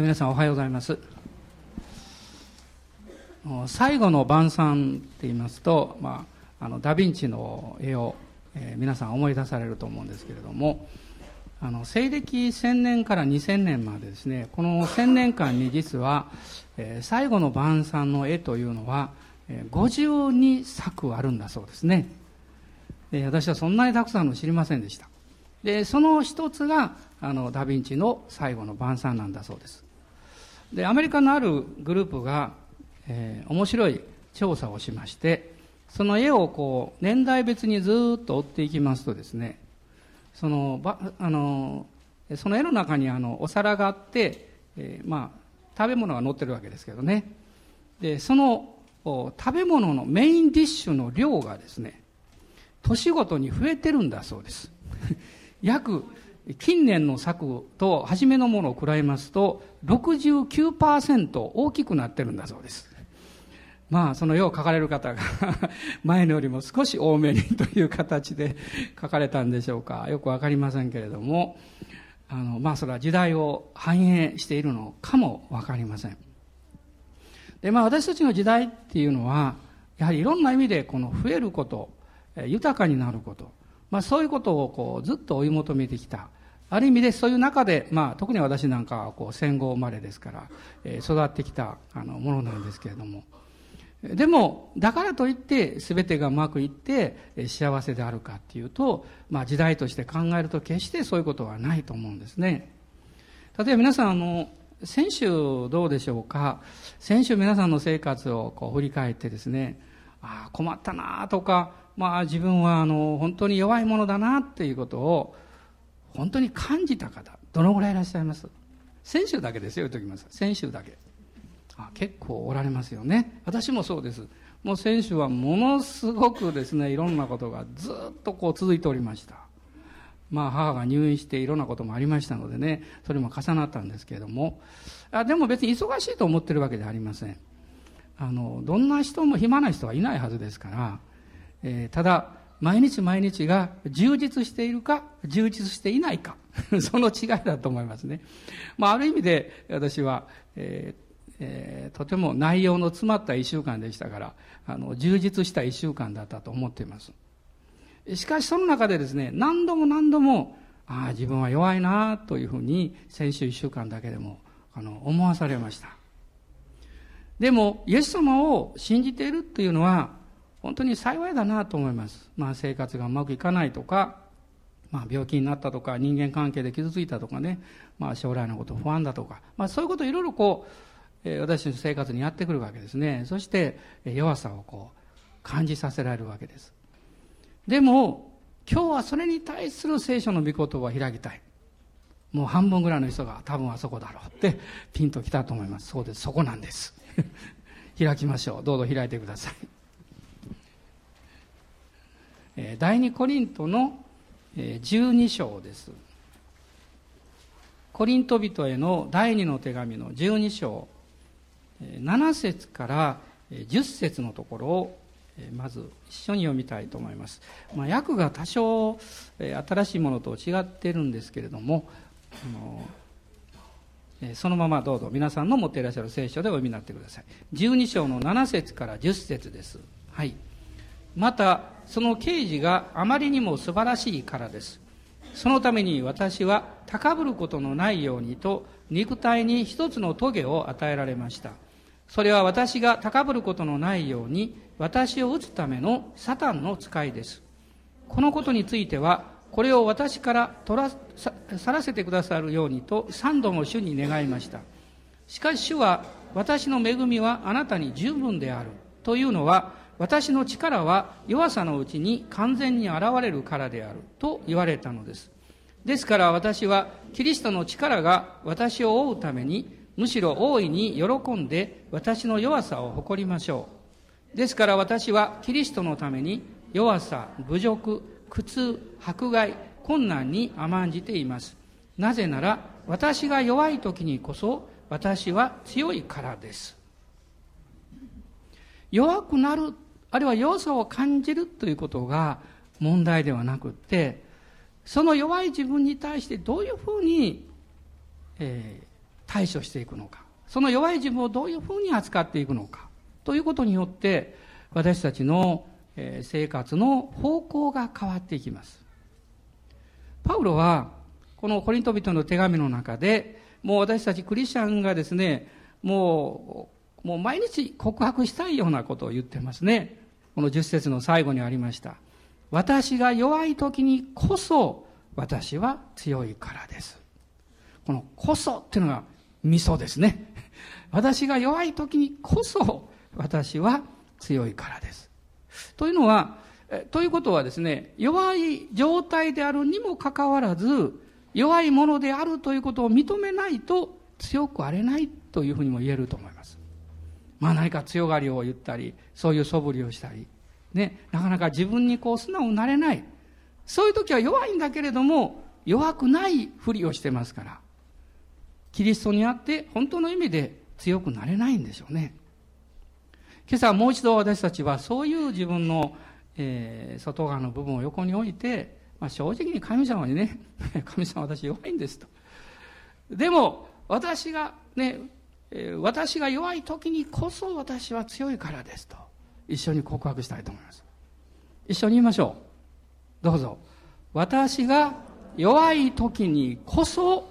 皆さんおはようございます。最後の晩餐って言いますと、まあ、あのダ・ヴィンチの絵を、えー、皆さん思い出されると思うんですけれどもあの西暦1000年から2000年までですねこの1000年間に実は、えー、最後の晩餐の絵というのは、えー、52作あるんだそうですね。で私はそんなにたくさんの知りませんでした。でその一つがあのダ・ヴィンチの最後の晩餐なんだそうです。でアメリカのあるグループが、えー、面白い調査をしましてその絵をこう年代別にずっと追っていきますとですねそのばあのその絵の中にあのお皿があって、えー、まあ食べ物が載ってるわけですけどね。でその食べ物のメインディッシュの量がですね年ごとに増えてるんだそうです。約近年の作と初めのものを比べますと69%大きくなってるんだそうです。まあその絵を描かれる方が 前のよりも少し多めにという形で 描かれたんでしょうか。よくわかりませんけれどもあのまあそれは時代を反映しているのかもわかりません。でまあ私たちの時代っていうのはやはりいろんな意味でこの増えること豊かになることまあ、そういうことをこうずっと追い求めてきた。ある意味でそういう中で、まあ、特に私なんかはこう戦後生まれですから、えー、育ってきたあのものなんですけれども。でもだからといって全てがうまくいって幸せであるかっていうと、まあ、時代として考えると決してそういうことはないと思うんですね。例えば皆さんあの先週どうでしょうか？先週皆さんの生活をこう振り返ってですねああ困ったなとかまあ自分はあの本当に弱いものだなっていうことを本当に感じた方どのぐらいいらっしゃいます？先週だけですよ言っときます。先週だけ。あ結構おられますよね。私もそうです。もう先週はものすごくですねいろんなことがずっとこう続いておりました。まあ母が入院していろんなこともありましたのでねそれも重なったんですけれども。あでも別に忙しいと思ってるわけではありません。あのどんな人も暇な人はいないはずですからえー、ただ、毎日毎日が充実しているか、充実していないか、その違いだと思いますね。まあ、ある意味で私は、えーえー、とても内容の詰まった一週間でしたから、あの、充実した一週間だったと思っています。しかしその中でですね、何度も何度も、ああ、自分は弱いなというふうに、先週一週間だけでも、あの、思わされました。でも、イエス様を信じているというのは、本当に幸いだなと思います。まあ生活がうまくいかないとか、まあ病気になったとか、人間関係で傷ついたとかね、まあ将来のこと不安だとか、まあそういうことをいろいろこう、えー私の生活にやってくるわけですね。そして弱さをこう感じさせられるわけです。でも、今日はそれに対する聖書の御言葉を開きたい。もう半分ぐらいの人が多分あそこだろうってピンときたと思います。そうです。そこなんです。開きましょう。どうぞ開いてください。第二コリントの12章です。コリント人への第二の手紙の12章、7節から10節のところをまず一緒に読みたいと思います。まあ、訳が多少新しいものと違ってるんですけれども、そのままどうぞ皆さんの持っていらっしゃる聖書でお読みになってください。12章の7節から10節です。はい。またその刑事があまりにも素晴らしいからです。そのために私は高ぶることのないようにと肉体に一つの棘を与えられました。それは私が高ぶることのないように私を打つためのサタンの使いです。このことについてはこれを私から取らさらせてくださるようにと三度も主に願いました。しかし主は私の恵みはあなたに十分である。というのは私の力は弱さのうちに完全に現れるからであると言われたのです。ですから私はキリストの力が私を追うためにむしろ大いに喜んで私の弱さを誇りましょう。ですから私はキリストのために弱さ、侮辱、苦痛、迫害、困難に甘んじています。なぜなら私が弱い時にこそ私は強いからです。弱くなるあるいは弱さを感じるということが問題ではなくってその弱い自分に対してどういうふうに、えー対処していくのかその弱い自分をどういうふうに扱っていくのかということによって私たちのえー生活の方向が変わっていきます。パウロはこのコリント人の手紙の中でもう私たちクリスチャンがですねもうもう毎日告白したいようなことを言ってますね。この10節の最後にありました私が弱い時にこそ私は強いからですこのこそっていうのが味噌ですね私が弱い時にこそ私は強いからです。というのは、ということはですね、弱い状態であるにもかかわらず、弱いものであるということを認めないと強くあれないというふうにも言えると思います。まあ何か強がりを言ったり、そういう素振りをしたり、ね、なかなか自分にこう素直になれない。そういう時は弱いんだけれども、弱くないふりをしてますから、キリストにあって本当の意味で強くなれないんでしょうね。今朝もう一度私たちはそういう自分の、えー、外側の部分を横に置いて、まあ、正直に神様にね、神様私弱いんですと。でも、私がね、私が弱い時にこそ私は強いからですと。一緒に告白したいと思います。一緒に言いましょう。どうぞ。私が弱い時にこそ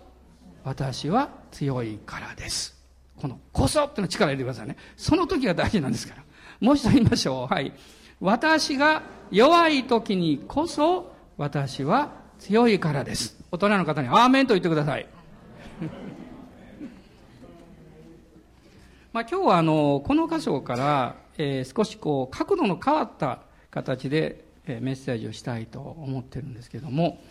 私は強いからです。この、こそっての力入れてくださいね。その時が大事なんですから。もう一度言いましょう。はい。私が弱い時にこそ、私は強いからです。大人の方に、アーメンと言ってください。まあ今日はあの、この箇所から、えー、少しこう、角度の変わった形で、えー、メッセージをしたいと思ってるんですけども、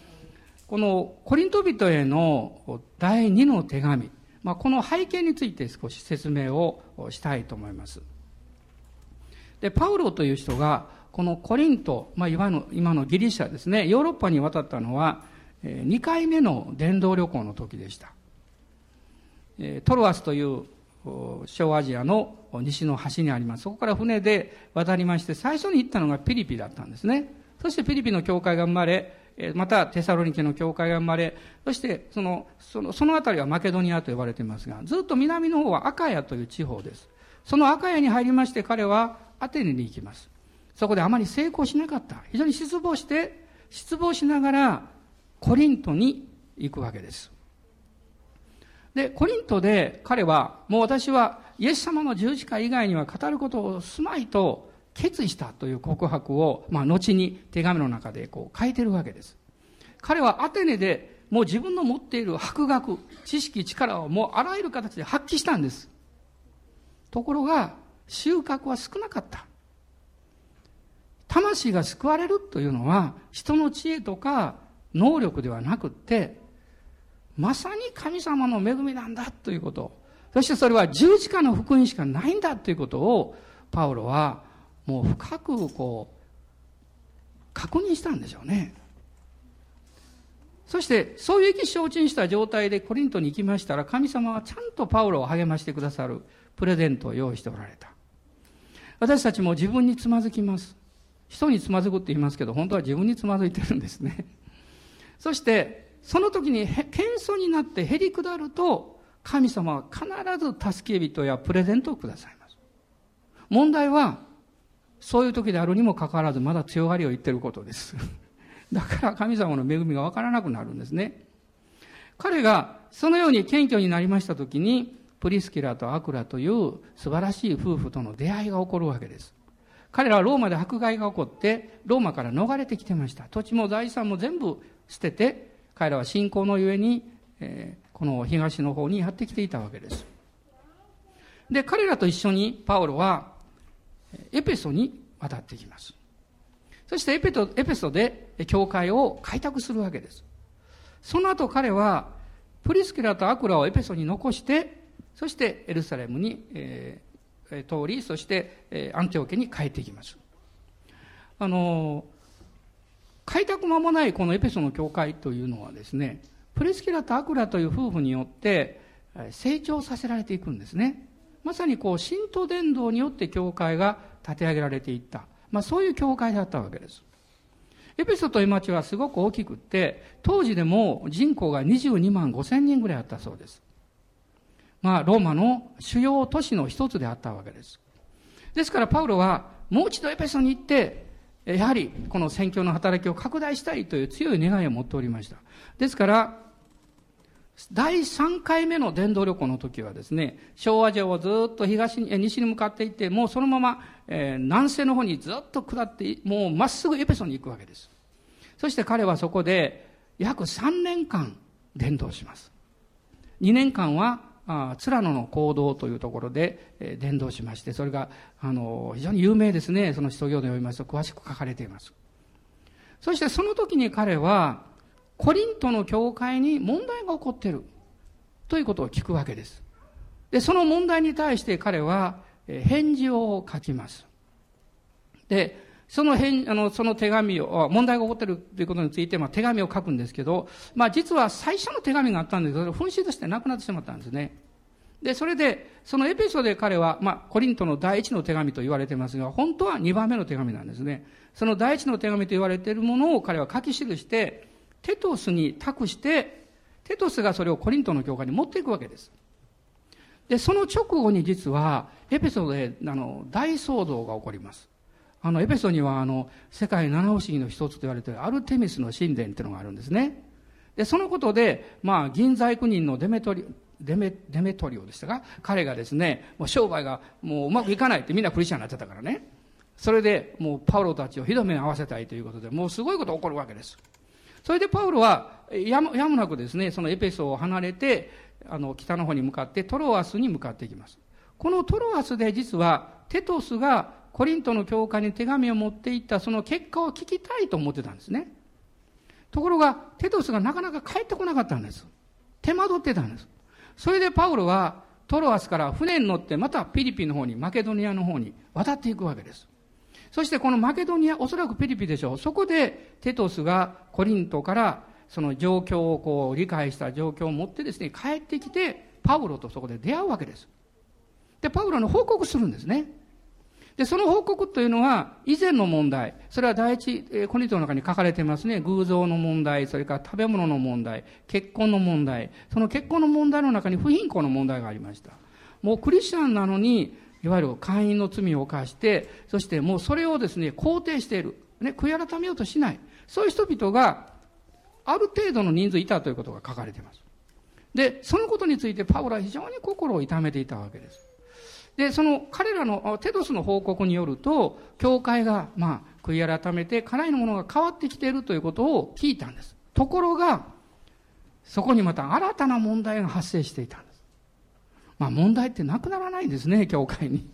このコリント人への第二の手紙、まあ、この背景について少し説明をしたいと思います。で、パウロという人が、このコリント、まあ、今の今のギリシャですね、ヨーロッパに渡ったのは、2回目の伝道旅行の時でした。トロアスという小アジアの西の端にあります。そこから船で渡りまして、最初に行ったのがピリピだったんですね。そしてピリピの教会が生まれ、またテサロニケの教会が生まれ、そしてその、その、その辺りはマケドニアと呼ばれていますが、ずっと南の方はアカヤという地方です。そのアカヤに入りまして彼はアテネに行きます。そこであまり成功しなかった。非常に失望して、失望しながらコリントに行くわけです。で、コリントで彼は、もう私はイエス様の十字架以外には語ることをすまいと決意したという告白を、まあ、後に手紙の中でこう書いてるわけです。彼はアテネでもう自分の持っている博学、知識、力をもうあらゆる形で発揮したんです。ところが、収穫は少なかった。魂が救われるというのは、人の知恵とか能力ではなくって、まさに神様の恵みなんだということ。そしてそれは十字架の福音しかないんだということを、パウロはもう深くこう確認したんでしょうね。そしてそういう意気承知した状態でコリントに行きましたら神様はちゃんとパウロを励ましてくださるプレゼントを用意しておられた。私たちも自分につまずきます。人につまずくって言いますけど本当は自分につまずいてるんですね。そしてその時に謙遜になってへり下ると神様は必ず助け人やプレゼントをくださいます問題はそういう時であるにもかかわらずまだ強がりを言ってることです。だから神様の恵みがわからなくなるんですね。彼がそのように謙虚になりました時に、プリスキラとアクラという素晴らしい夫婦との出会いが起こるわけです。彼らはローマで迫害が起こって、ローマから逃れてきてました。土地も財産も全部捨てて、彼らは信仰のゆえに、えー、この東の方にやってきていたわけです。で、彼らと一緒にパウロはエペソに渡ってきます。そしてエペトエペソで教会を開拓するわけです。その後彼はプリスキラとアクラをエペソに残して、そしてエルサレムに、えー、通り、そして、えー、アンテオケに帰っていきます。あの、開拓間もないこのエペソの教会というのはですね、プリスキラとアクラという夫婦によって成長させられていくんですね。まさにこう、神道伝道によって教会が立て上げられていった。まあそういう教会だったわけです。エペソという町はすごく大きくって、当時でも人口が22万5千人ぐらいあったそうです。まあ、ローマの主要都市の一つであったわけです。ですから、パウロは、もう一度エペソに行って、やはり、この宣教の働きを拡大したいという強い願いを持っておりました。ですから、第3回目の伝道旅行の時はですね、昭和城をずっと東に、西に向かっていって、もうそのまま、えー、南西の方にずっと下って、もうまっすぐエペソに行くわけです。そして彼はそこで約3年間伝道します。2年間は、あツラノの行動というところで、えー、伝道しまして、それが、あの、非常に有名ですね。その使徒行で読みますと詳しく書かれています。そしてその時に彼は、コリントの教会に問題が起こっているということを聞くわけです。で、その問題に対して彼は返事を書きます。で、その返、あの、その手紙を、問題が起こっているということについて、まあ、手紙を書くんですけど、まあ、実は最初の手紙があったんですけど、紛失してなくなってしまったんですね。で、それで、そのエペソで彼は、まあ、コリントの第一の手紙と言われてますが、本当は二番目の手紙なんですね。その第一の手紙と言われているものを彼は書き記して、テトスに託して、テトスがそれをコリントの教会に持っていくわけです。で、その直後に実は、エペソで、あの、大騒動が起こります。あの、エペソには、あの、世界七不思議の一つと言われているアルテミスの神殿っていうのがあるんですね。で、そのことで、まあ、銀細工人のデメトリ、デメ、デメトリオでしたが、彼がですね、もう商売がもううまくいかないってみんなクリスチャンになってたからね。それで、もうパウロたちをひどめに合わせたいということで、もうすごいこと起こるわけです。それでパウロはやむやむなくですね、そのエペソを離れて、あの、北の方に向かってトロアスに向かっていきます。このトロアスで実はテトスがコリントの教会に手紙を持っていったその結果を聞きたいと思ってたんですね。ところが、テトスがなかなか帰ってこなかったんです。手間取ってたんです。それでパウロはトロアスから船に乗ってまたフィリピンの方に、マケドニアの方に渡っていくわけです。そしてこのマケドニア、おそらくピリピでしょう。そこでテトスがコリントからその状況をこう理解した状況を持ってですね、帰ってきて、パウロとそこで出会うわけです。で、パウロの報告するんですね。で、その報告というのは、以前の問題、それは第一、えー、コリントの中に書かれてますね。偶像の問題、それから食べ物の問題、結婚の問題、その結婚の問題の中に不貧困の問題がありました。もうクリスチャンなのに、いわゆる会員の罪を犯して、そしてもうそれをですね、肯定している。ね、悔い改めようとしない。そういう人々が、ある程度の人数いたということが書かれています。で、そのことについてパウロは非常に心を痛めていたわけです。で、その彼らのテドスの報告によると、教会が、まあ、悔い改めて、家内のものが変わってきているということを聞いたんです。ところが、そこにまた新たな問題が発生していたんです。まあ問題ってなくならないんですね、教会に。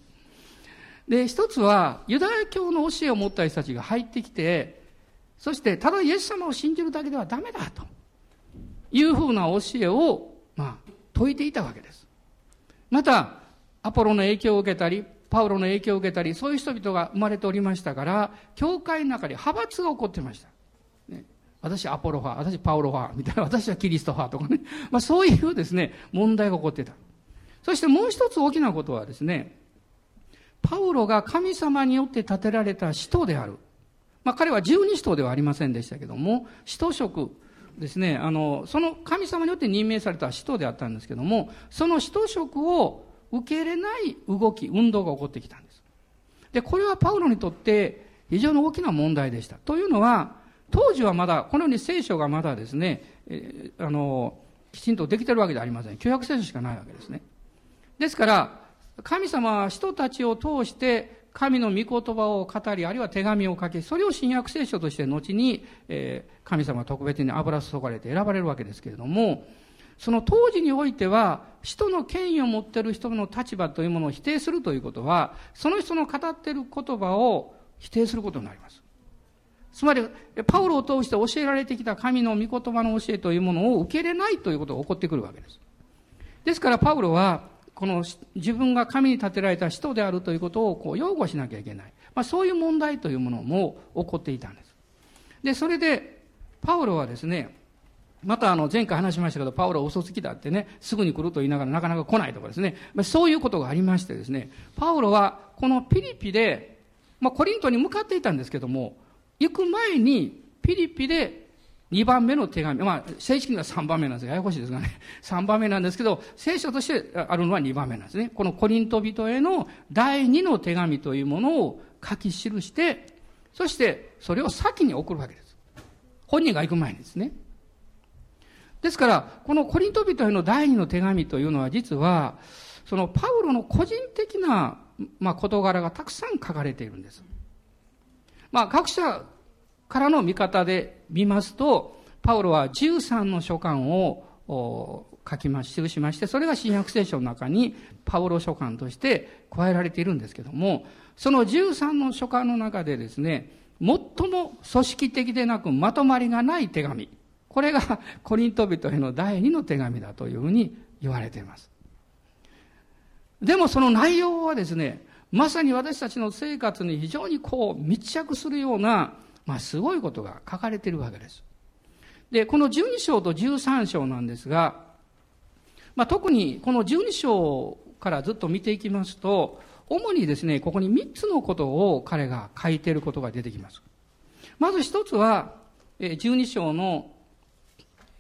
で、一つは、ユダヤ教の教えを持った人たちが入ってきて、そして、ただイエス様を信じるだけではダメだというふうな教えを、まあ、説いていたわけです。また、アポロの影響を受けたり、パウロの影響を受けたり、そういう人々が生まれておりましたから、教会の中で派閥が起こってました。ね、私アポロ派、私パウロ派、みたいな、私はキリスト派とかね。まあそういうですね、問題が起こってた。そしてもう一つ大きなことはですね、パウロが神様によって建てられた使徒である。まあ彼は十二使徒ではありませんでしたけども、使徒職ですね、あの、その神様によって任命された使徒であったんですけども、その使徒職を受け入れない動き、運動が起こってきたんです。で、これはパウロにとって非常に大きな問題でした。というのは、当時はまだ、このように聖書がまだですね、えー、あの、きちんとできてるわけではありません。旧約聖書しかないわけですね。ですから、神様は人たちを通して神の御言葉を語り、あるいは手紙を書き、それを新約聖書として後に、えー、神様は特別に油注がれて選ばれるわけですけれども、その当時においては、人の権威を持っている人の立場というものを否定するということは、その人の語っている言葉を否定することになります。つまり、パウロを通して教えられてきた神の御言葉の教えというものを受け入れないということが起こってくるわけです。ですから、パウロは、この自分が神に立てられた使徒であるということをこう擁護しなきゃいけない。まあそういう問題というものも起こっていたんです。で、それで、パウロはですね、またあの前回話しましたけど、パウロは嘘つきだってね、すぐに来ると言いながらなかなか来ないとかですね、まあ、そういうことがありましてですね、パウロはこのピリピで、まあコリントに向かっていたんですけども、行く前にピリピで2番目の手紙。まあ、正式には3番目なんですややこしいですがね。3番目なんですけど、聖書としてあるのは2番目なんですね。このコリント人への第2の手紙というものを書き記して、そしてそれを先に送るわけです。本人が行く前にですね。ですから、このコリント人への第2の手紙というのは実は、そのパウロの個人的な、まあ、事柄がたくさん書かれているんです。まあ、学者からの見方で見ますと、パウロは13の書簡を書きまし、記しまして、それが新約聖書の中にパウロ書簡として加えられているんですけども、その13の書簡の中でですね、最も組織的でなくまとまりがない手紙。これが コリント人への第二の手紙だというふうに言われています。でもその内容はですね、まさに私たちの生活に非常にこう密着するような、まあすごいことが書かれているわけです。で、この12章と13章なんですが、まあ特にこの12章からずっと見ていきますと、主にですね、ここに3つのことを彼が書いていることが出てきます。まず一つは、12章の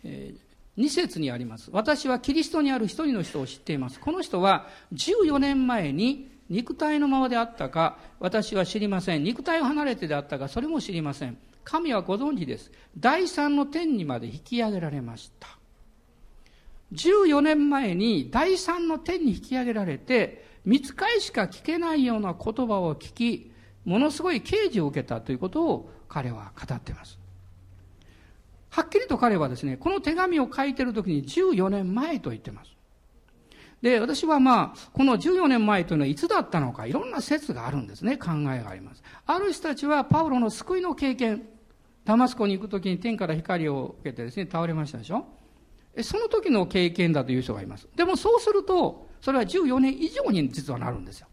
2節にあります。私はキリストにある一人の人を知っています。この人は14年前に肉体のままであったか、私は知りません。肉体を離れてであったか、それも知りません。神はご存知です。第三の天にまで引き上げられました。14年前に第三の天に引き上げられて、見つかいしか聞けないような言葉を聞き、ものすごい啓示を受けたということを彼は語っています。はっきりと彼はですね、この手紙を書いている時に14年前と言ってます。で、私はまあ、この14年前というのはいつだったのか、いろんな説があるんですね、考えがあります。ある人たちはパウロの救いの経験、ダマスコに行く時に天から光を受けてですね、倒れましたでしょその時の経験だという人がいます。でもそうすると、それは14年以上に実はなるんですよ。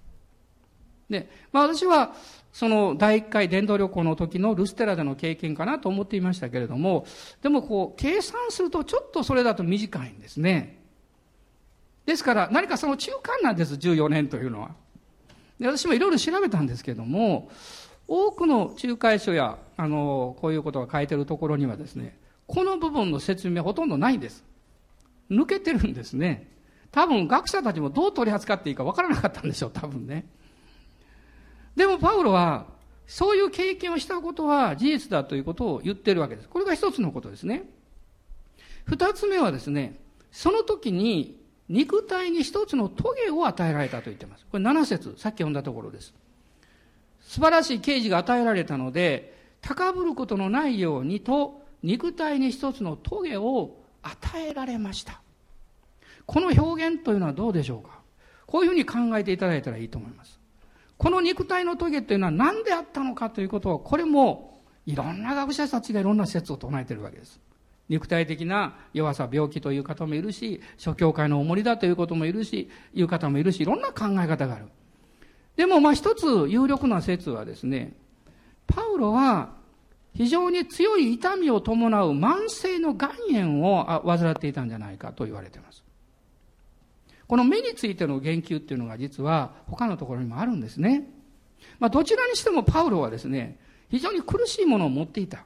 で、まあ私は、その第1回伝道旅行の時のルステラでの経験かなと思っていましたけれども、でもこう、計算するとちょっとそれだと短いんですね。ですから何かその中間なんです、14年というのは。で私もいろいろ調べたんですけれども、多くの仲介書や、あの、こういうことが書いてるところにはですね、この部分の説明ほとんどないんです。抜けてるんですね。多分学者たちもどう取り扱っていいかわからなかったんでしょう、多分ね。でもパウロは、そういう経験をしたことは事実だということを言ってるわけです。これが一つのことですね。二つ目はですね、その時に肉体に一つの棘を与えられたと言ってます。これ7節さっき読んだところです。素晴らしい刑事が与えられたので、高ぶることのないようにと、肉体に一つの棘を与えられました。この表現というのはどうでしょうかこういうふうに考えていただいたらいいと思います。この肉体の棘というのは何であったのかということを、これもいろんな学者たちがいろんな説を唱えているわけです。肉体的な弱さ、病気という方もいるし、諸教会の重りだということもいるし、いう方もいるし、いろんな考え方がある。でも、まあ一つ有力な説はですね、パウロは非常に強い痛みを伴う慢性の肝炎を患っていたんじゃないかと言われています。この目についての言及っていうのが実は他のところにもあるんですね。まあどちらにしてもパウロはですね、非常に苦しいものを持っていた。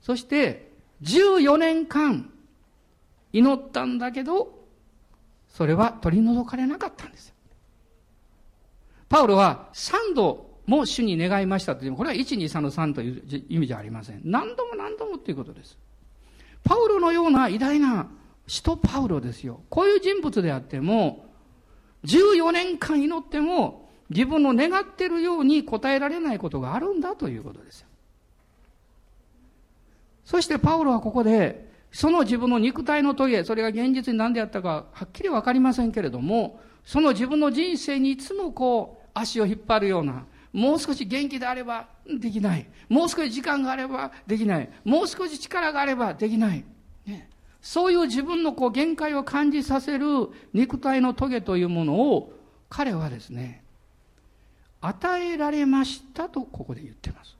そして14年間祈ったんだけど、それは取り除かれなかったんです。パウロは3度も主に願いましたという、これは1、2、3の3という意味じゃありません。何度も何度もということです。パウロのような偉大な使徒パウロですよ。こういう人物であっても、14年間祈っても自分の願っているように答えられないことがあるんだということですよ。そしてパウロはここで、その自分の肉体の棘、それが現実に何であったかはっきりわかりませんけれども、その自分の人生にいつもこう足を引っ張るような、もう少し元気であればできない。もう少し時間があればできない。もう少し力があればできない。ね、そういう自分のこう限界を感じさせる肉体の棘というものを彼はですね、与えられましたとここで言ってます。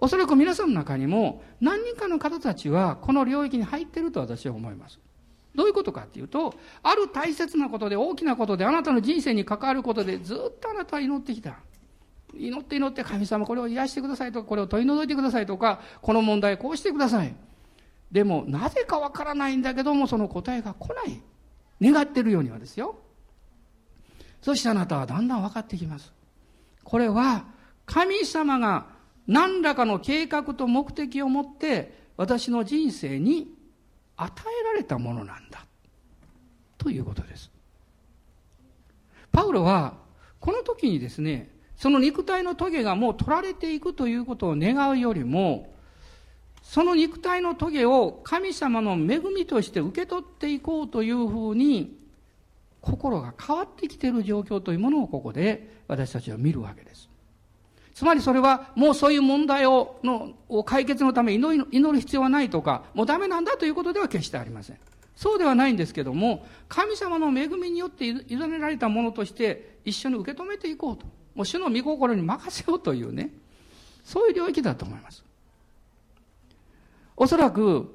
おそらく皆さんの中にも何人かの方たちはこの領域に入っていると私は思います。どういうことかっていうと、ある大切なことで大きなことであなたの人生に関わることでずっとあなたは祈ってきた。祈って祈って神様これを癒してくださいとか、これを取り除いてくださいとか、この問題こうしてください。でも、なぜかわからないんだけども、その答えが来ない。願ってるようにはですよ。そしてあなたはだんだん分かってきます。これは、神様が何らかの計画と目的を持って私の人生に与えられたものなんだ。ということです。パウロは、この時にですね、その肉体の棘がもう取られていくということを願うよりも、その肉体の棘を神様の恵みとして受け取っていこうというふうに、心が変わってきている状況というものをここで私たちは見るわけです。つまりそれはもうそういう問題をのを解決のため祈祈る必要はないとか、もうダメなんだということでは決してありません。そうではないんですけども、神様の恵みによって委ねられたものとして一緒に受け止めていこうと。もう主の御心に任せようというね、そういう領域だと思います。おそらく、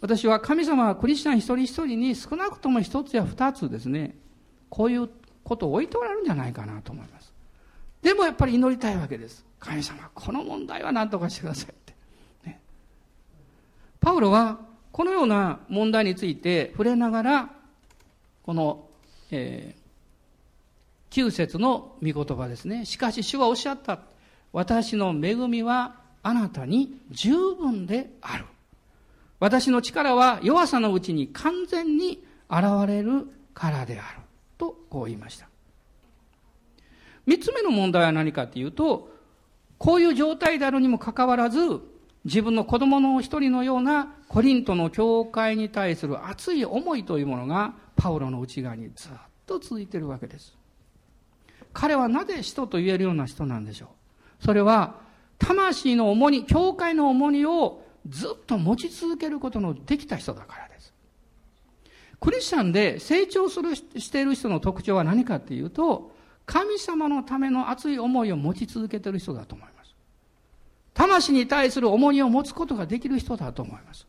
私は神様はクリスチャン一人一人に少なくとも一つや二つですね、こういうことを置いておられるんじゃないかなと思います。でもやっぱり祈りたいわけです。神様、この問題は何とかしてくださいって。ね、パウロは、このような問題について触れながら、この、えー、9節の御言葉ですね。しかし主はおっしゃった。私の恵みはあなたに十分である。私の力は弱さのうちに完全に現れるからである。とこう言いました。三つ目の問題は何かっていうと、こういう状態であるにもかかわらず、自分の子供の一人のようなコリントの教会に対する熱い思いというものがパウロの内側にずっと続いているわけです。彼はなぜ人と言えるような人なんでしょうそれは魂の重荷、教会の重荷をずっと持ち続けることのできた人だからです。クリスチャンで成長する、している人の特徴は何かっていうと、神様のための熱い思いを持ち続けている人だと思います。魂に対する重荷を持つことができる人だと思います。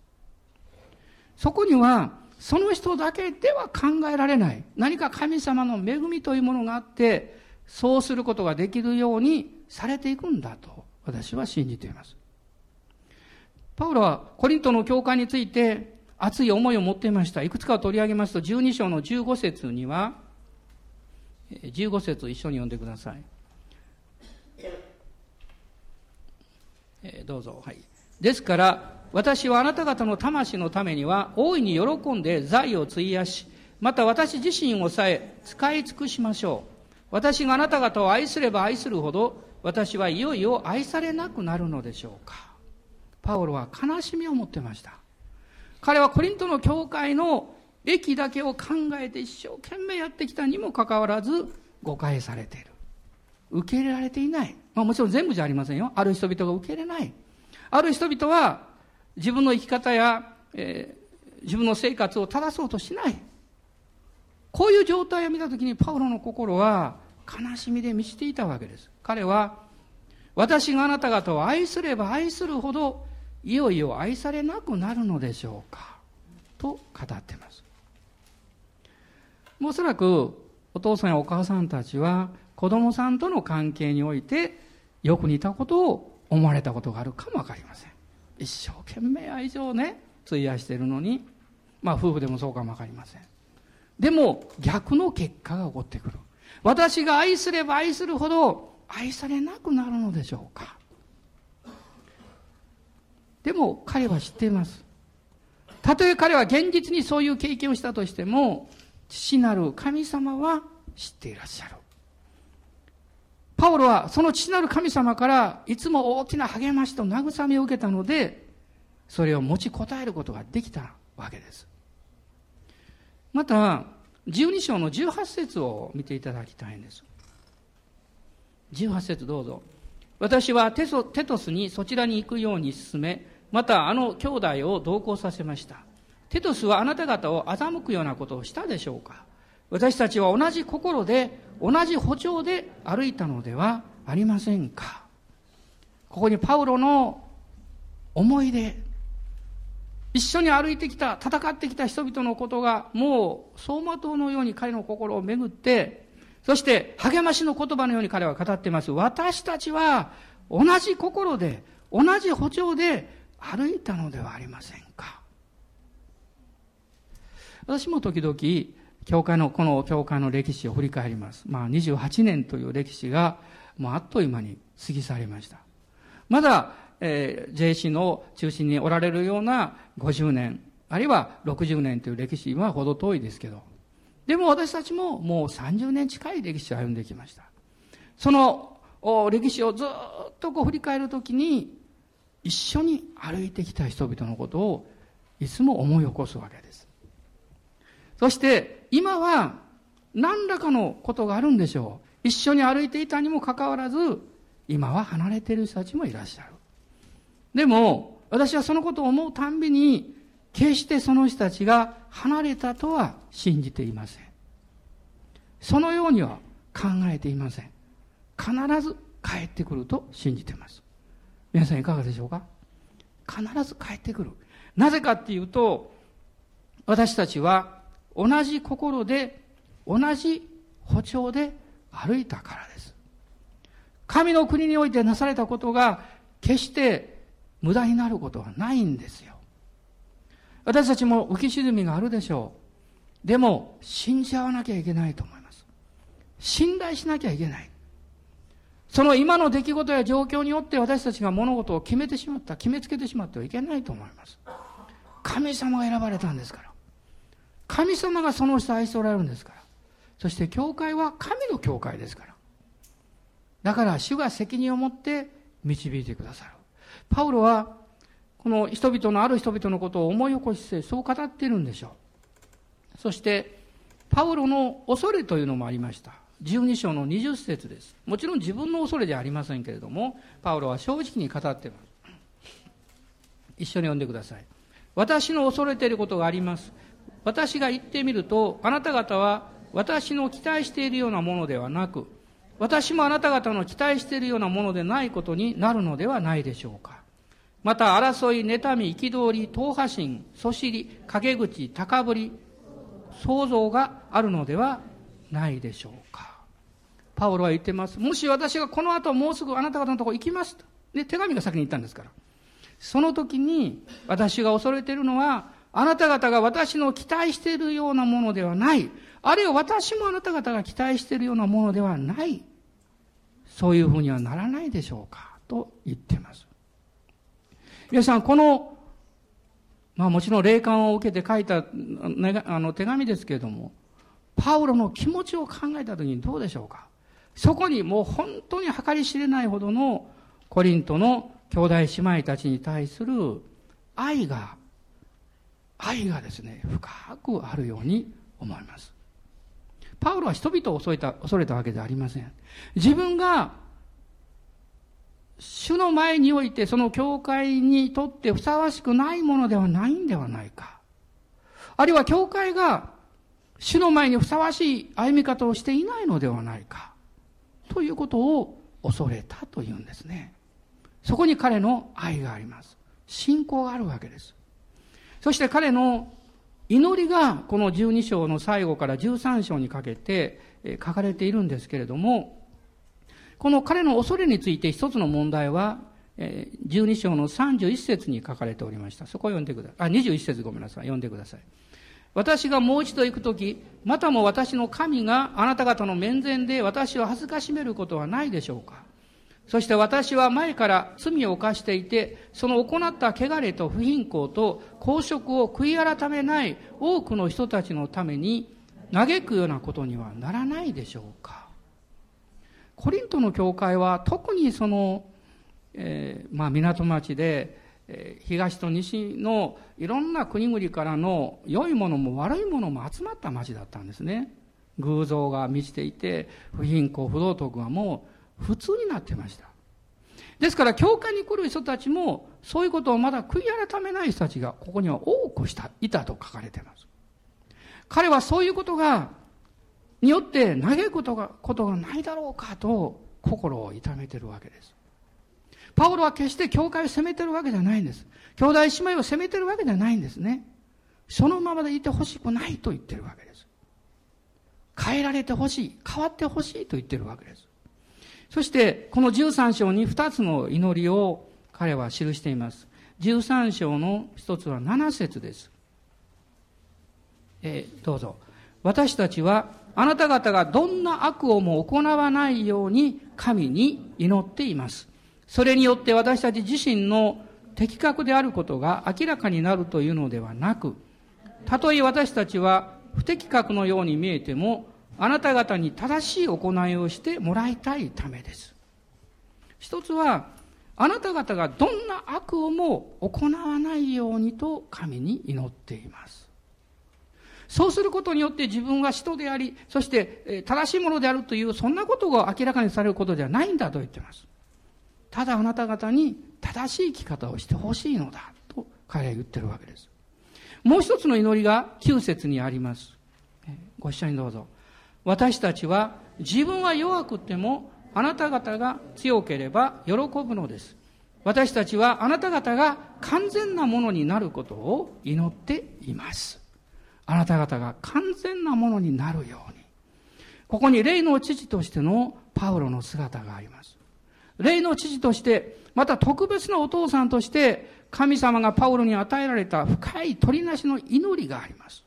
そこには、その人だけでは考えられない。何か神様の恵みというものがあって、そうすることができるようにされていくんだと、私は信じています。パウロはコリントの教会について熱い思いを持っていました。いくつかを取り上げますと、12章の15節には、15節を一緒に読んでください。えーどうぞ。はい。ですから、私はあなた方の魂のためには、大いに喜んで財を費やし、また私自身をさえ使い尽くしましょう。私があなた方を愛すれば愛するほど、私はいよいよ愛されなくなるのでしょうか。パウロは悲しみを持ってました。彼はコリントの教会の益だけを考えて一生懸命やってきたにもかかわらず誤解されている。受け入れられていない。まあもちろん全部じゃありませんよ。ある人々が受け入れない。ある人々は自分の生き方や、えー、自分の生活を正そうとしない。こういう状態を見たときにパウロの心は悲しみで満ちていたわけです。彼は、私があなた方を愛すれば愛するほど、いよいよ愛されなくなるのでしょうか。と語っています。おそらくお父さんやお母さんたちは子供さんとの関係においてよく似たことを思われたことがあるかもわかりません。一生懸命愛情をね、費やしているのに、まあ夫婦でもそうかもわかりません。でも逆の結果が起こってくる。私が愛すれば愛するほど愛されなくなるのでしょうか。でも彼は知っています。たとえ彼は現実にそういう経験をしたとしても、父なる神様は知っていらっしゃる。パウロはその父なる神様からいつも大きな励ましと慰めを受けたので、それを持ちこたえることができたわけです。また、12章の18節を見ていただきたいんです。18節どうぞ。私はテソテトスにそちらに行くように進め、またあの兄弟を同行させました。テトスはあなた方を欺くようなことをしたでしょうか私たちは同じ心で、同じ歩調で歩いたのではありませんかここにパウロの思い出、一緒に歩いてきた、戦ってきた人々のことが、もう走馬灯のように彼の心を巡って、そして励ましの言葉のように彼は語っています。私たちは同じ心で、同じ歩調で歩いたのではありませんか。私も時々、教会の、この教会の歴史を振り返ります。まあ28年という歴史が、もうあっという間に過ぎ去りました。まだ、えー、JC の中心におられるような50年、あるいは60年という歴史はほど遠いですけど、でも私たちももう30年近い歴史を歩んできました。その歴史をずっとこう振り返るときに、一緒に歩いてきた人々のことをいつも思い起こすわけです。そして今は何らかのことがあるんでしょう。一緒に歩いていたにもかかわらず、今は離れている人たちもいらっしゃる。でも、私はそのことを思うたんびに、決してその人たちが離れたとは信じていません。そのようには考えていません。必ず帰ってくると信じています。皆さんいかがでしょうか？必ず帰ってくる。なぜかっていうと、私たちは同じ心で、同じ歩調で歩いたからです。神の国においてなされたことが決して無駄になることはないんですよ。私たちも浮き沈みがあるでしょう。でも、信じ合わなきゃいけないと思います。信頼しなきゃいけない。その今の出来事や状況によって私たちが物事を決めてしまった、決めつけてしまってはいけないと思います。神様が選ばれたんですから。神様がその人を愛しておられるんですから。そして教会は神の教会ですから。だから主が責任を持って導いてくださる。パウロは、この人々のある人々のことを思い起こしてそう語っているんでしょう。そして、パウロの恐れというのもありました。12章の20節です。もちろん自分の恐れではありませんけれども、パウロは正直に語っています。一緒に読んでください。私の恐れていることがあります。私が言ってみると、あなた方は私の期待しているようなものではなく、私もあなた方の期待しているようなものでないことになるのではないでしょうか。また、争い、妬み、憤り、党派心、そしり、陰口、高ぶり、想像があるのではないでしょうか。パウロは言ってます。もし私がこの後もうすぐあなた方のところ行きますと。で、手紙が先に言ったんですから。その時に私が恐れているのは、あなた方が私の期待しているようなものではない。あるいは私もあなた方が期待しているようなものではない。そういうふうにはならないでしょうか。と言ってます。皆さん、この、まあもちろん霊感を受けて書いた、ね、あの手紙ですけれども、パウロの気持ちを考えたときにどうでしょうか？そこにもう本当に計り知れないほどのコリントの兄弟姉妹たちに対する愛が、愛がですね、深くあるように思います。パウロは人々を恐れた恐れたわけではありません。自分が主の前においてその教会にとってふさわしくないものではないんではないか。あるいは教会が主の前にふさわしい歩み方をしていないのではないか。ということを恐れたというんですね。そこに彼の愛があります。信仰があるわけです。そして彼の祈りがこの12章の最後から13章にかけて書かれているんですけれども、この彼の恐れについて一つの問題は、12章の31節に書かれておりました。そこを読んでください。あ、21節ごめんなさい。読んでください。私がもう一度行くとき、またも私の神があなた方の面前で私を恥ずかしめることはないでしょうかそして私は前から罪を犯していて、その行った汚れと不貧困と公職を悔い改めない多くの人たちのために嘆くようなことにはならないでしょうかコリントの教会は特にその、えー、まあ港町でえー東と西のいろんな国々からの良いものも悪いものも集まった町だったんですね。偶像が満ちていて、不貧困、不道徳がもう普通になってました。ですから、教会に来る人たちも、そういうことをまだ悔い改めない人たちが、ここには多くしたいたと書かれています。彼はそういうことが、によって嘆くことが、ことがないだろうかと、心を痛めてるわけです。パウロは決して教会を責めてるわけじゃないんです。兄弟姉妹を責めてるわけじゃないんですね。そのままでいてほしくないと言ってるわけです。変えられてほしい、変わってほしいと言ってるわけです。そして、この13章に2つの祈りを彼は記しています。13章の一つは7節です。えー、どうぞ。私たちはあなた方がどんな悪をも行わないように神に祈っています。それによって私たち自身の的確であることが明らかになるというのではなく、たとえ私たちは不適格のように見えても、あなた方に正しい行いをしてもらいたいためです。一つは、あなた方がどんな悪をも行わないようにと神に祈っています。そうすることによって自分が人であり、そして正しいものであるという、そんなことが明らかにされることではないんだと言っています。ただあなた方に正しい生き方をしてほしいのだと彼は言ってるわけです。もう一つの祈りが9節にあります。ご一緒にどうぞ。私たちは自分は弱くてもあなた方が強ければ喜ぶのです。私たちはあなた方が完全なものになることを祈っています。あなた方が完全なものになるように。ここに霊の父としてのパウロの姿があります。霊の父として、また特別なお父さんとして、神様がパウロに与えられた深い鳥なしの祈りがあります。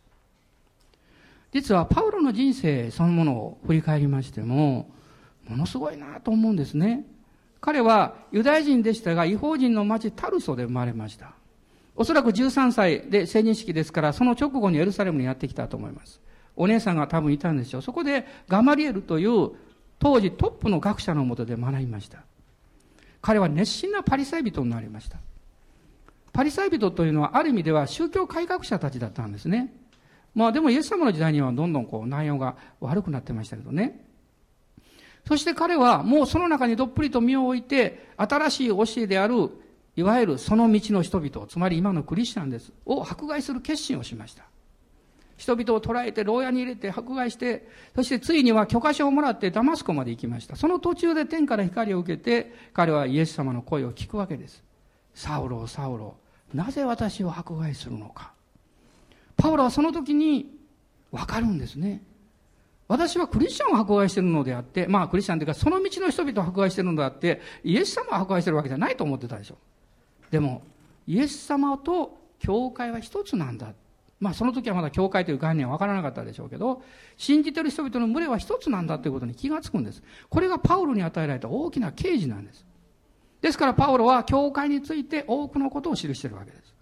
実はパウロの人生そのものを振り返りましても、ものすごいなと思うんですね。彼はユダヤ人でしたが、違法人の町タルソで生まれました。おそらく13歳で成人式ですから、その直後にエルサレムにやってきたと思います。お姉さんが多分いたんでしょう。そこでガマリエルという当時トップの学者のもとで学びました。彼は熱心なパリサイ人になりました。パリサイ人というのはある意味では宗教改革者たちだったんですね。まあでもイエス様の時代にはどんどんこう内容が悪くなってましたけどね。そして彼はもうその中にどっぷりと身を置いて、新しい教えである、いわゆるその道の人々、つまり今のクリスチャンです、を迫害する決心をしました。人々を捕らえて牢屋に入れて迫害して、そしてついには許可書をもらってダマスコまで行きました。その途中で天から光を受けて、彼はイエス様の声を聞くわけです。サウロサウロ、なぜ私を迫害するのか。パウロはその時に分かるんですね。私はクリスチャンを迫害してるのであって、まあクリスチャンというかその道の人々を迫害してるのであって、イエス様を迫害してるわけじゃないと思ってたでしょ。でも、イエス様と教会は一つなんだ。まあその時はまだ教会という概念は分からなかったでしょうけど、信じてる人々の群れは一つなんだということに気がつくんです。これがパウロに与えられた大きな啓示なんです。ですからパウロは教会について多くのことを記しているわけです。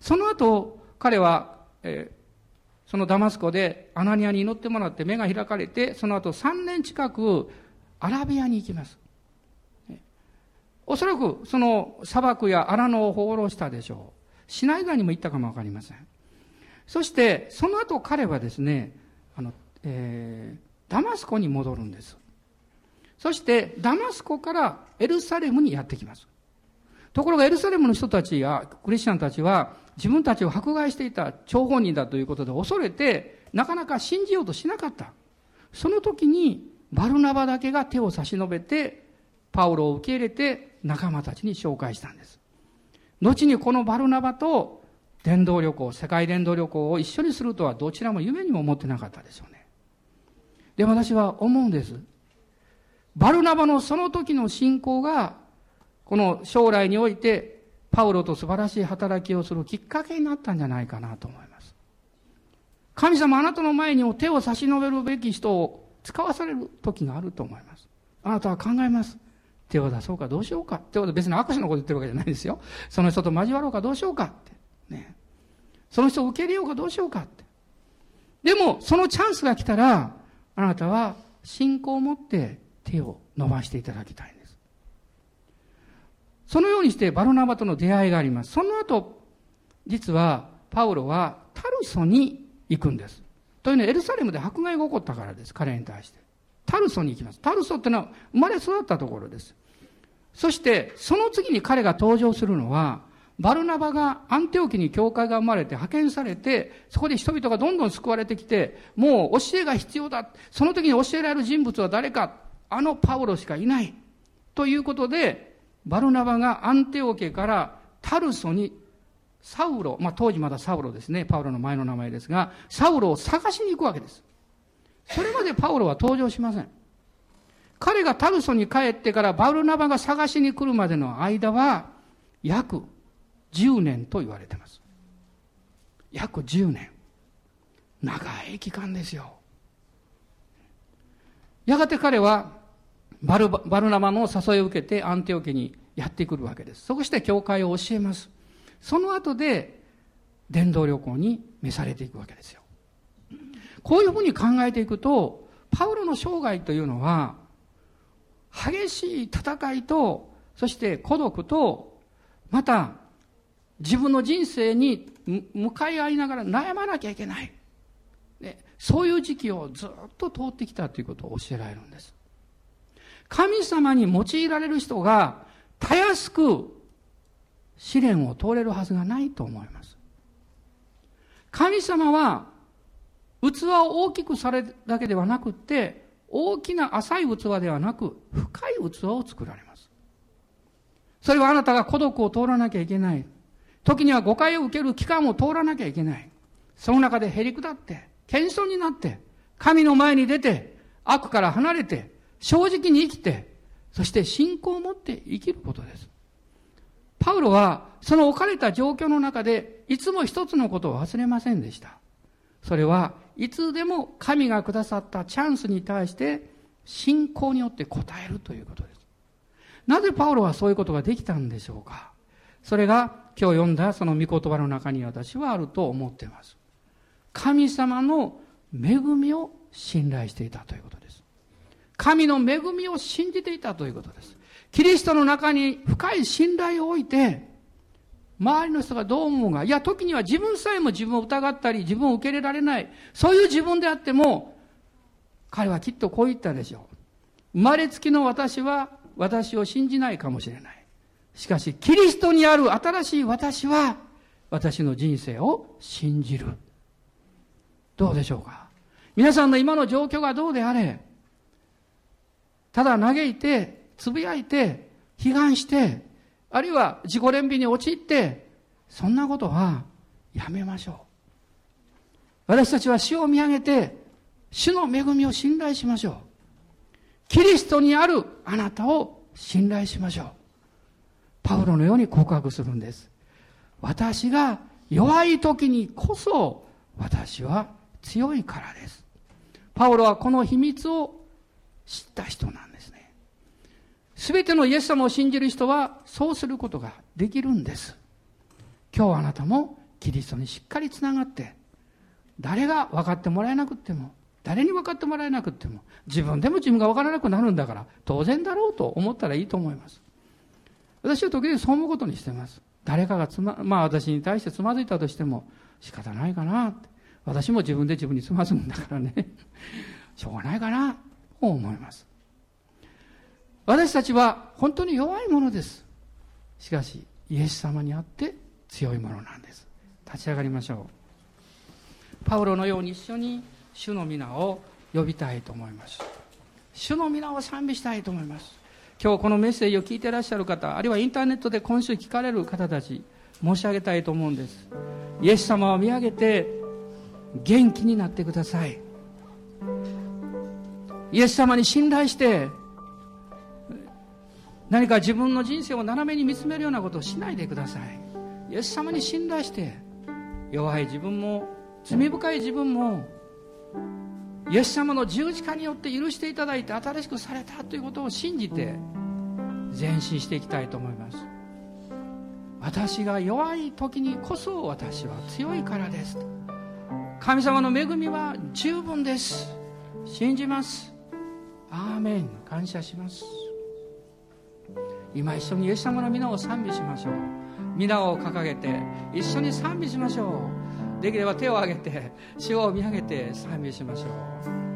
その後、彼は、えー、そのダマスコでアナニアに祈ってもらって目が開かれて、その後3年近くアラビアに行きます。おそらくその砂漠や荒野を放浪したでしょう。シナイ川にも行ったかもわかりません。そして、その後彼はですね、あの、えー、ダマスコに戻るんです。そして、ダマスコからエルサレムにやってきます。ところがエルサレムの人たちやクリスチャンたちは自分たちを迫害していた張本人だということで恐れてなかなか信じようとしなかった。その時にバルナバだけが手を差し伸べてパウロを受け入れて仲間たちに紹介したんです。後にこのバルナバと伝道旅行、世界伝道旅行を一緒にするとはどちらも夢にも思ってなかったでしょうね。で、私は思うんです。バルナバのその時の信仰がこの将来において、パウロと素晴らしい働きをするきっかけになったんじゃないかなと思います。神様あなたの前にも手を差し伸べるべき人を使わされる時があると思います。あなたは考えます。手を出そうかどうしようか。ってことは別に握手のこと言ってるわけじゃないですよ。その人と交わろうかどうしようかって。ね。その人を受け入れようかどうしようかって。でも、そのチャンスが来たら、あなたは信仰を持って手を伸ばしていただきたいんです。そのようにしてバルナバとの出会いがあります。その後、実はパウロはタルソに行くんです。というのはエルサレムで迫害が起こったからです。彼に対して。タルソに行きます。タルソってのは生まれ育ったところです。そして、その次に彼が登場するのは、バルナバがアンテオキに教会が生まれて派遣されて、そこで人々がどんどん救われてきて、もう教えが必要だ。その時に教えられる人物は誰か。あのパウロしかいない。ということで、バルナバがアンテオ家からタルソにサウロ、まあ当時まだサウロですね、パウロの前の名前ですが、サウロを探しに行くわけです。それまでパウロは登場しません。彼がタルソに帰ってからバルナバが探しに来るまでの間は約10年と言われています。約10年。長い期間ですよ。やがて彼はバルバルナバの誘いを受けてアンテオ家にやってくるわけです。そして教会を教えます。その後で伝道旅行に召されていくわけですよ。こういうふうに考えていくと、パウロの生涯というのは、激しい戦いと、そして孤独と、また自分の人生に向かい合いながら悩まなきゃいけない。ね、そういう時期をずっと通ってきたということを教えられるんです。神様に用いられる人がたやすく試練を通れるはずがないと思います。神様は器を大きくされるだけではなくって大きな浅い器ではなく深い器を作られます。それはあなたが孤独を通らなきゃいけない。時には誤解を受ける期間を通らなきゃいけない。その中でへりくだって、謙遜になって、神の前に出て、悪から離れて、正直に生きて、そして信仰を持って生きることです。パウロは、その置かれた状況の中で、いつも一つのことを忘れませんでした。それは、いつでも神がくださったチャンスに対して、信仰によって応えるということです。なぜパウロはそういうことができたんでしょうか？それが今日読んだその御言葉の中に私はあると思っています。神様の恵みを信頼していたということです。神の恵みを信じていたということです。キリストの中に深い信頼を置いて、周りの人がどう思うが、いや、時には自分さえも自分を疑ったり、自分を受け入れられない、そういう自分であっても、彼はきっとこう言ったでしょう。生まれつきの私は私を信じないかもしれない。しかし、キリストにある新しい私は、私の人生を信じる。どうでしょうか皆さんの今の状況がどうであれ、ただ嘆いて、つぶやいて、批判して、あるいは自己憐憫に陥って、そんなことはやめましょう。私たちは死を見上げて、主の恵みを信頼しましょう。キリストにあるあなたを信頼しましょう。パウロのように告白するんです。私が弱い時にこそ私は強いからです。パウロはこの秘密を知った人なんです。すべてのイエス様を信じる人はそうすることができるんです。今日あなたもキリストにしっかりつながって、誰が分かってもらえなくても、誰に分かってもらえなくても、自分でも自分が分からなくなるんだから、当然だろうと思ったらいいと思います。私は時々そう思うことにしてます。誰かがつま、まあ私に対してつまずいたとしても仕方ないかなって。私も自分で自分につまずくんだからね。しょうがないかな、と思います。私たちは本当に弱いものです。しかし、イエス様にあって強いものなんです。立ち上がりましょう。パウロのように一緒に主の皆を呼びたいと思います。主の皆を賛美したいと思います。今日このメッセージを聞いていらっしゃる方、あるいはインターネットで今週聞かれる方たち、申し上げたいと思うんです。イエス様を見上げて、元気になってください。イエス様に信頼して、何か自分の人生を斜めに見つめるようなことをしないでください。イエス様に信頼して、弱い自分も、罪深い自分も、イエス様の十字架によって許していただいて新しくされたということを信じて前進していきたいと思います。私が弱い時にこそ私は強いからです。神様の恵みは十分です。信じます。アーメン。感謝します。今一緒にイエス様の皆を賛美しましょう。皆を掲げて一緒に賛美しましょう。できれば手を挙げて主を見上げて賛美しましょう。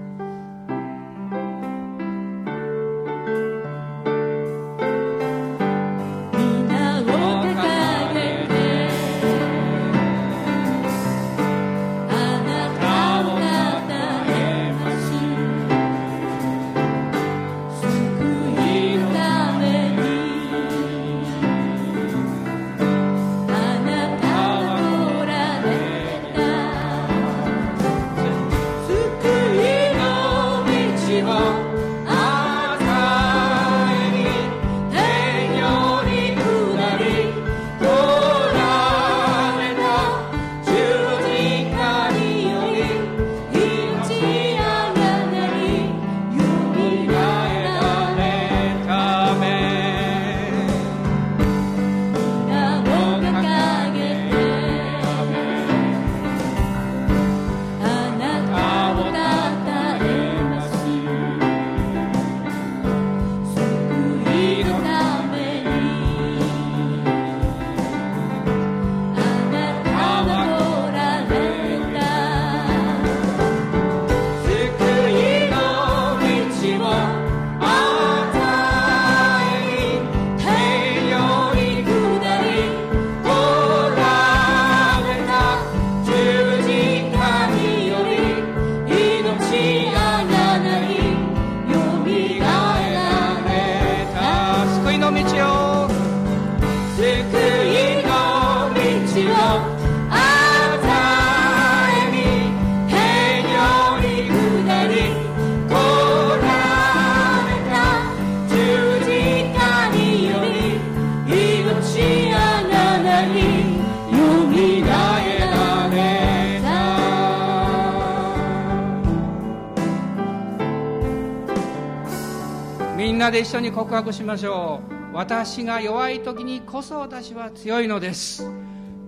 に告白しましょう。私が弱い時にこそ私は強いのです。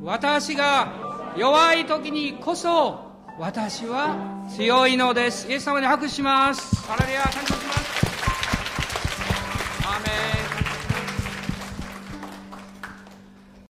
私が弱い時にこそ私は強いのです。イエス様に拍手します。ハレルヤ感謝